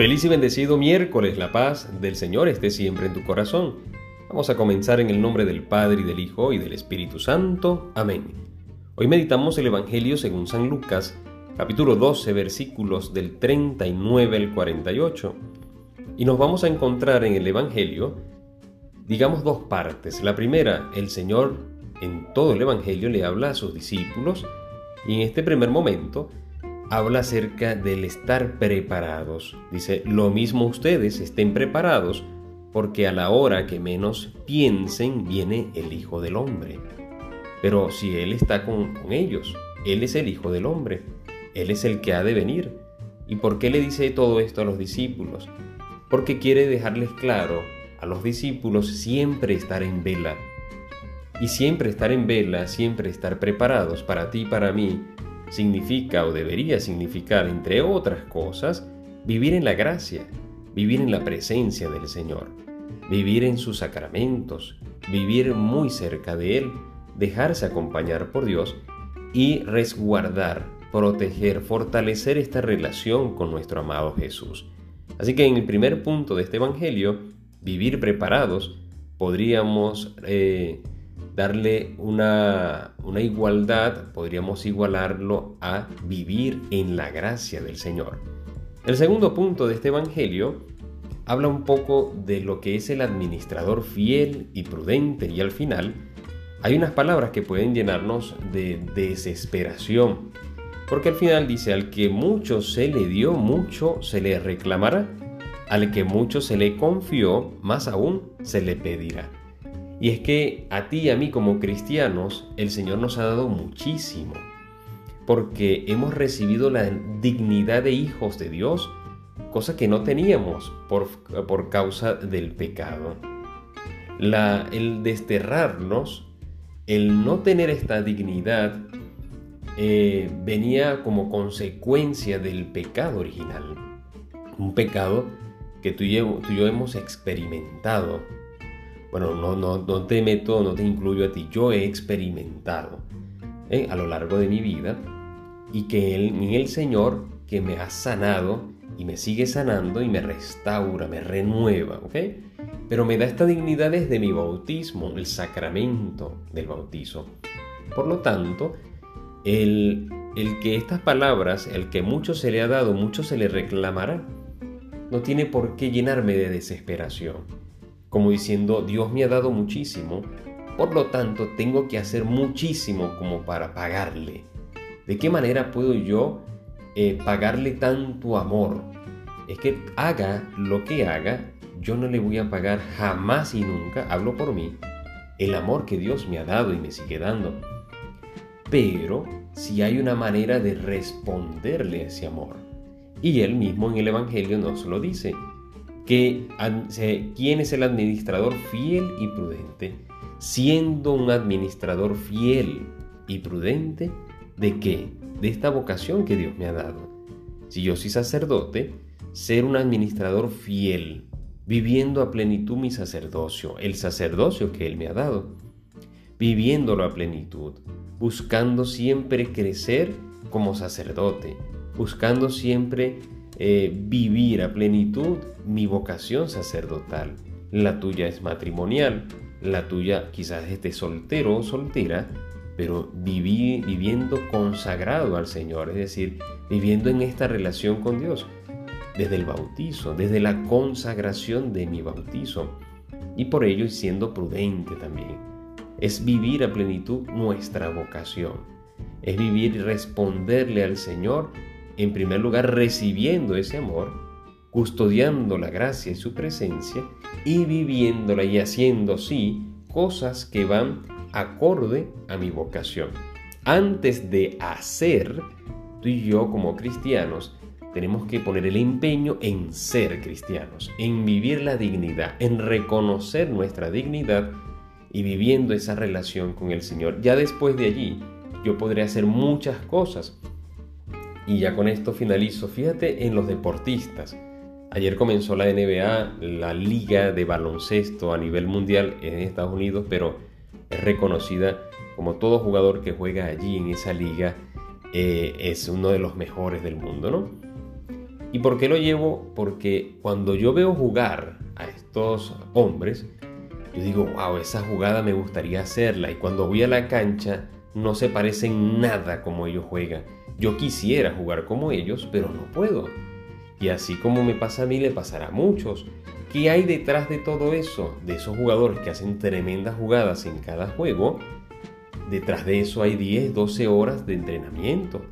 Feliz y bendecido miércoles, la paz del Señor esté siempre en tu corazón. Vamos a comenzar en el nombre del Padre y del Hijo y del Espíritu Santo. Amén. Hoy meditamos el Evangelio según San Lucas, capítulo 12, versículos del 39 al 48. Y nos vamos a encontrar en el Evangelio, digamos, dos partes. La primera, el Señor en todo el Evangelio le habla a sus discípulos y en este primer momento habla acerca del estar preparados. Dice, lo mismo ustedes estén preparados, porque a la hora que menos piensen viene el Hijo del Hombre. Pero si Él está con, ellos, Él es el Hijo del Hombre, Él es el que ha de venir. ¿Y por qué le dice todo esto a los discípulos? Porque quiere dejarles claro a los discípulos siempre estar en vela. Y siempre estar en vela, siempre estar preparados para ti y para mí, significa o debería significar, entre otras cosas, vivir en la gracia, vivir en la presencia del Señor, vivir en sus sacramentos, vivir muy cerca de Él, dejarse acompañar por Dios y resguardar, proteger, fortalecer esta relación con nuestro amado Jesús. Así que en el primer punto de este Evangelio, vivir preparados, podríamos eh, darle una, igualdad, podríamos igualarlo a vivir en la gracia del Señor. El segundo punto de este Evangelio habla un poco de lo que es el administrador fiel y prudente y al final hay unas palabras que pueden llenarnos de desesperación. Porque al final dice, al que mucho se le dio, mucho se le reclamará. Al que mucho se le confió, más aún se le pedirá. Y es que a ti y a mí como cristianos el Señor nos ha dado muchísimo, porque hemos recibido la dignidad de hijos de Dios, cosa que no teníamos por, por causa del pecado. La, el desterrarnos, el no tener esta dignidad, eh, venía como consecuencia del pecado original. Un pecado que tú y yo hemos experimentado bueno, no, no, no te meto, no te incluyo a ti, yo he experimentado ¿eh? a lo largo de mi vida y que él, en el Señor que me ha sanado y me sigue sanando y me restaura, me renueva, ¿ok? Pero me da esta dignidad desde mi bautismo, el sacramento del bautizo. Por lo tanto, el, el que estas palabras, el que mucho se le ha dado, mucho se le reclamará, no tiene por qué llenarme de desesperación como diciendo, Dios me ha dado muchísimo, por lo tanto tengo que hacer muchísimo como para pagarle. ¿De qué manera puedo yo eh, pagarle tanto amor? Es que haga lo que haga, yo no le voy a pagar jamás y nunca, hablo por mí, el amor que Dios me ha dado y me sigue dando. Pero si hay una manera de responderle a ese amor. Y él mismo en el Evangelio nos lo dice que, quién es el administrador fiel y prudente. Siendo un administrador fiel y prudente, ¿de qué? De esta vocación que Dios me ha dado. Si yo soy sacerdote, ser un administrador fiel, viviendo a plenitud mi sacerdocio, el sacerdocio que Él me ha dado, viviéndolo a plenitud, buscando siempre crecer como sacerdote, buscando siempre eh, vivir a plenitud mi vocación sacerdotal. La tuya es matrimonial, la tuya quizás esté soltero o soltera, pero viviendo consagrado al Señor, es decir, viviendo en esta relación con Dios, desde el bautizo, desde la consagración de mi bautizo, y por ello siendo prudente también. Es vivir a plenitud nuestra vocación, es vivir y responderle al Señor en primer lugar recibiendo ese amor, custodiando la gracia y su presencia y viviéndola y haciendo sí cosas que van acorde a mi vocación. Antes de hacer, tú y yo como cristianos tenemos que poner el empeño en ser cristianos, en vivir la dignidad, en reconocer nuestra dignidad y viviendo esa relación con el Señor. Ya después de allí, yo podré hacer muchas cosas y ya con esto finalizo. Fíjate en los deportistas. Ayer comenzó la NBA, la liga de baloncesto a nivel mundial en Estados Unidos, pero es reconocida como todo jugador que juega allí en esa liga eh, es uno de los mejores del mundo, ¿no? ¿Y por qué lo llevo? Porque cuando yo veo jugar a estos hombres, yo digo, wow, esa jugada me gustaría hacerla. Y cuando voy a la cancha, no se parecen nada como ellos juegan. Yo quisiera jugar como ellos, pero no puedo. Y así como me pasa a mí, le pasará a muchos. ¿Qué hay detrás de todo eso? De esos jugadores que hacen tremendas jugadas en cada juego. Detrás de eso hay 10, 12 horas de entrenamiento.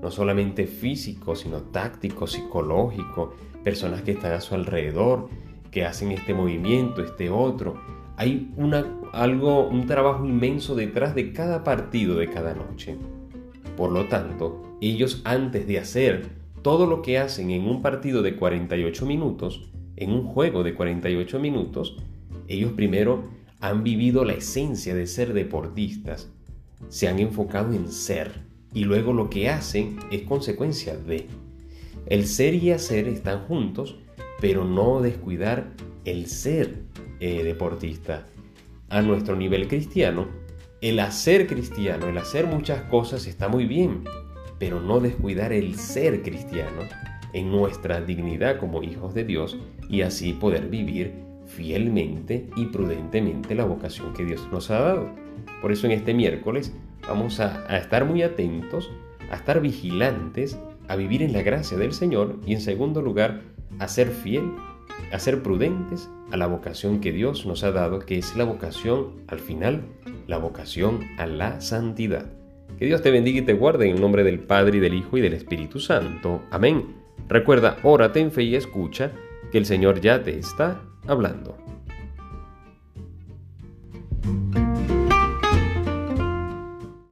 No solamente físico, sino táctico, psicológico. Personas que están a su alrededor, que hacen este movimiento, este otro. Hay algo, un trabajo inmenso detrás de cada partido de cada noche. Por lo tanto, ellos antes de hacer todo lo que hacen en un partido de 48 minutos, en un juego de 48 minutos, ellos primero han vivido la esencia de ser deportistas, se han enfocado en ser y luego lo que hacen es consecuencia de. El ser y hacer están juntos, pero no descuidar el ser eh, deportista. A nuestro nivel cristiano, el hacer cristiano, el hacer muchas cosas está muy bien, pero no descuidar el ser cristiano en nuestra dignidad como hijos de Dios y así poder vivir fielmente y prudentemente la vocación que Dios nos ha dado. Por eso en este miércoles vamos a, estar muy atentos, a estar vigilantes, a vivir en la gracia del Señor y en segundo lugar a ser fiel, a ser prudentes a la vocación que Dios nos ha dado, que es la vocación al final, la vocación a la santidad. Que Dios te bendiga y te guarde en el nombre del Padre y del Hijo y del Espíritu Santo. Amén. Recuerda, órate en fe y escucha que el Señor ya te está hablando.